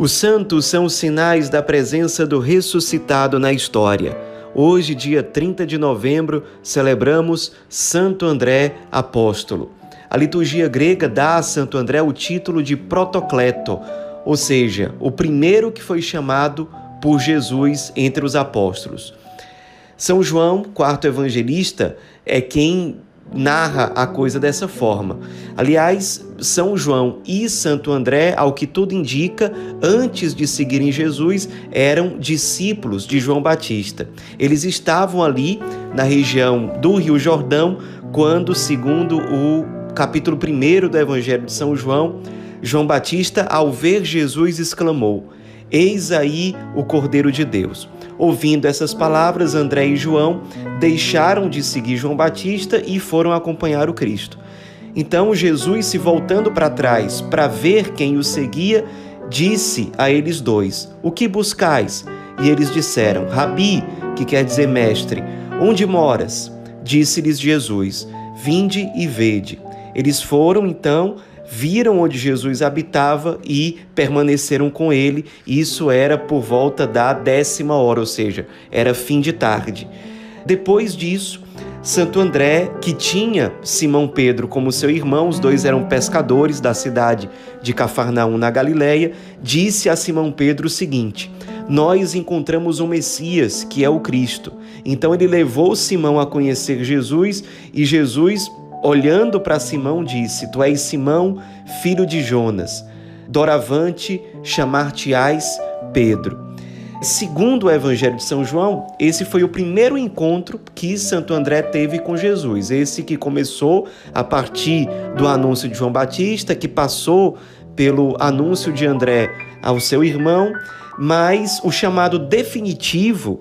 Os santos são os sinais da presença do ressuscitado na história. Hoje, dia 30 de novembro, celebramos Santo André Apóstolo. A liturgia grega dá a Santo André o título de Protocleto, ou seja, o primeiro que foi chamado por Jesus entre os apóstolos. São João, quarto evangelista, é quem narra a coisa dessa forma. Aliás, São João e Santo André, ao que tudo indica, antes de seguirem Jesus, eram discípulos de João Batista. Eles estavam ali na região do Rio Jordão quando, segundo o capítulo 1 do Evangelho de São João, João Batista, ao ver Jesus, exclamou: Eis aí o Cordeiro de Deus. Ouvindo essas palavras, André e João deixaram de seguir João Batista e foram acompanhar o Cristo. Então Jesus, se voltando para trás para ver quem o seguia, disse a eles dois: O que buscais? E eles disseram: Rabi, que quer dizer mestre, onde moras? Disse-lhes Jesus: Vinde e vede. Eles foram então viram onde Jesus habitava e permaneceram com ele. Isso era por volta da décima hora, ou seja, era fim de tarde. Depois disso, Santo André, que tinha Simão Pedro como seu irmão, os dois eram pescadores da cidade de Cafarnaum, na Galileia, disse a Simão Pedro o seguinte: Nós encontramos o Messias, que é o Cristo. Então ele levou Simão a conhecer Jesus e Jesus olhando para Simão, disse: Tu és Simão, filho de Jonas. Doravante chamar-te-ás Pedro. Segundo o Evangelho de São João, esse foi o primeiro encontro que Santo André teve com Jesus. Esse que começou a partir do anúncio de João Batista, que passou pelo anúncio de André ao seu irmão, mas o chamado definitivo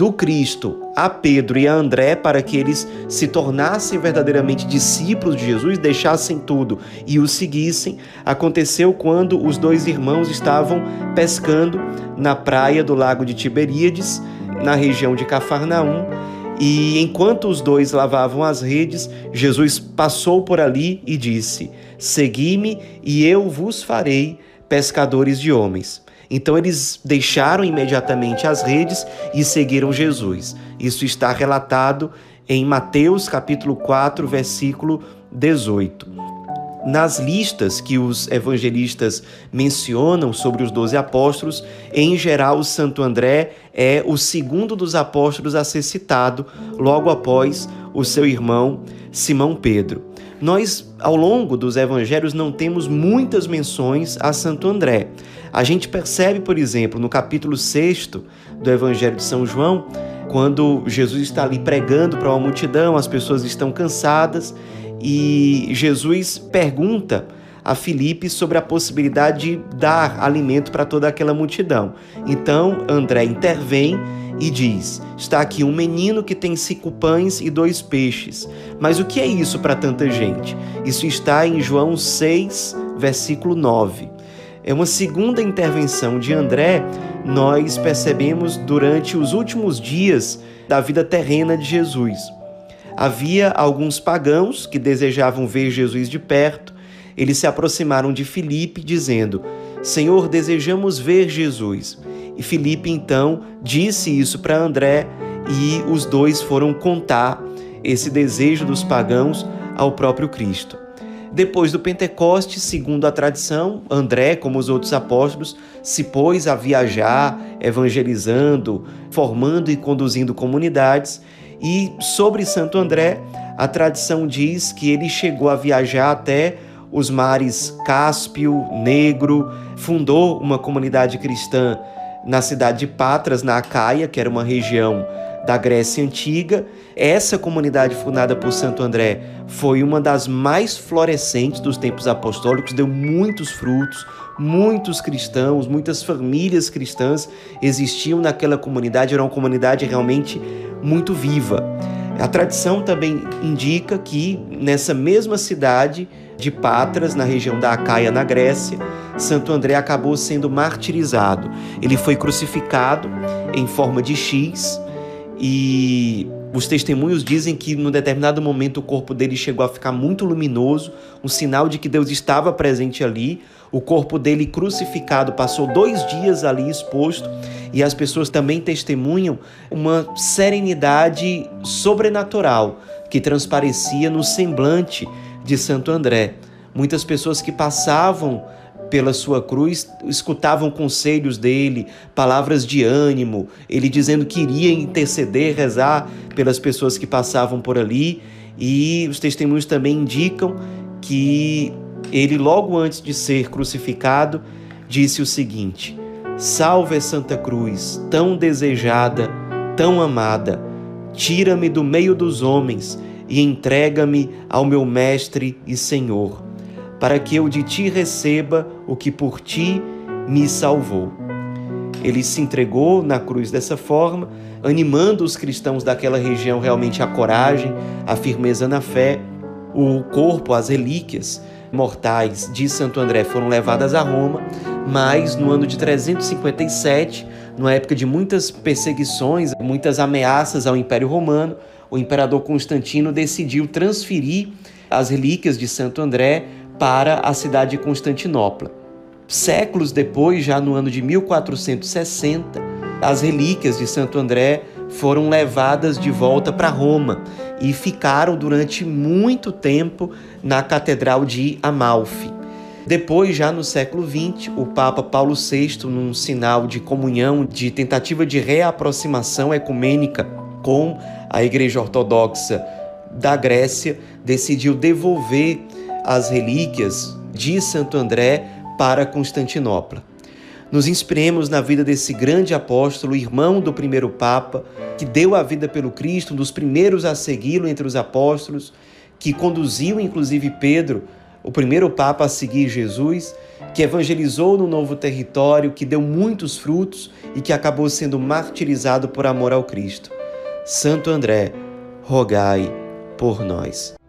do Cristo a Pedro e a André para que eles se tornassem verdadeiramente discípulos de Jesus, deixassem tudo e o seguissem, aconteceu quando os dois irmãos estavam pescando na praia do lago de Tiberíades, na região de Cafarnaum. E enquanto os dois lavavam as redes, Jesus passou por ali e disse: Segui-me e eu vos farei pescadores de homens. Então eles deixaram imediatamente as redes e seguiram Jesus. Isso está relatado em Mateus capítulo 4, versículo 18. Nas listas que os evangelistas mencionam sobre os doze apóstolos, em geral, o Santo André é o segundo dos apóstolos a ser citado, logo após o seu irmão Simão Pedro. Nós, ao longo dos evangelhos, não temos muitas menções a Santo André. A gente percebe, por exemplo, no capítulo 6 do Evangelho de São João, quando Jesus está ali pregando para uma multidão, as pessoas estão cansadas e Jesus pergunta a Filipe sobre a possibilidade de dar alimento para toda aquela multidão. Então André intervém e diz: Está aqui um menino que tem cinco pães e dois peixes. Mas o que é isso para tanta gente? Isso está em João 6, versículo 9. É uma segunda intervenção de André, nós percebemos durante os últimos dias da vida terrena de Jesus. Havia alguns pagãos que desejavam ver Jesus de perto. Eles se aproximaram de Filipe, dizendo: Senhor, desejamos ver Jesus. E Filipe então disse isso para André e os dois foram contar esse desejo dos pagãos ao próprio Cristo. Depois do Pentecostes, segundo a tradição, André, como os outros apóstolos, se pôs a viajar, evangelizando, formando e conduzindo comunidades. E sobre Santo André, a tradição diz que ele chegou a viajar até os mares Cáspio, Negro, fundou uma comunidade cristã na cidade de Patras, na Acaia, que era uma região da Grécia Antiga. Essa comunidade fundada por Santo André foi uma das mais florescentes dos tempos apostólicos, deu muitos frutos, muitos cristãos, muitas famílias cristãs existiam naquela comunidade, era uma comunidade realmente muito viva. A tradição também indica que nessa mesma cidade de Patras, na região da Acaia, na Grécia, Santo André acabou sendo martirizado. Ele foi crucificado em forma de X e os testemunhos dizem que num determinado momento o corpo dele chegou a ficar muito luminoso, um sinal de que Deus estava presente ali. O corpo dele crucificado passou dois dias ali exposto e as pessoas também testemunham uma serenidade sobrenatural que transparecia no semblante de Santo André. Muitas pessoas que passavam pela sua cruz escutavam conselhos dele, palavras de ânimo, ele dizendo que iria interceder, rezar pelas pessoas que passavam por ali, e os testemunhos também indicam que ele, logo antes de ser crucificado, disse o seguinte: Salve Santa Cruz, tão desejada, tão amada, tira-me do meio dos homens e entrega-me ao meu Mestre e Senhor, para que eu de ti receba o que por ti me salvou. Ele se entregou na cruz dessa forma, animando os cristãos daquela região realmente à coragem, à firmeza na fé. O corpo, as relíquias mortais de Santo André foram levadas a Roma, mas no ano de 357, numa época de muitas perseguições, muitas ameaças ao Império Romano, o imperador Constantino decidiu transferir as relíquias de Santo André para a cidade de Constantinopla. Séculos depois, já no ano de 1460, as relíquias de Santo André foram levadas de volta para Roma e ficaram durante muito tempo na Catedral de Amalfi. Depois, já no século XX, o Papa Paulo VI, num sinal de comunhão, de tentativa de reaproximação ecumênica com a Igreja Ortodoxa da Grécia, decidiu devolver as relíquias de Santo André para Constantinopla. Nos inspiremos na vida desse grande apóstolo, irmão do primeiro Papa, que deu a vida pelo Cristo, um dos primeiros a segui-lo entre os apóstolos, que conduziu inclusive Pedro, o primeiro Papa a seguir Jesus, que evangelizou no novo território, que deu muitos frutos e que acabou sendo martirizado por amor ao Cristo. Santo André, rogai por nós.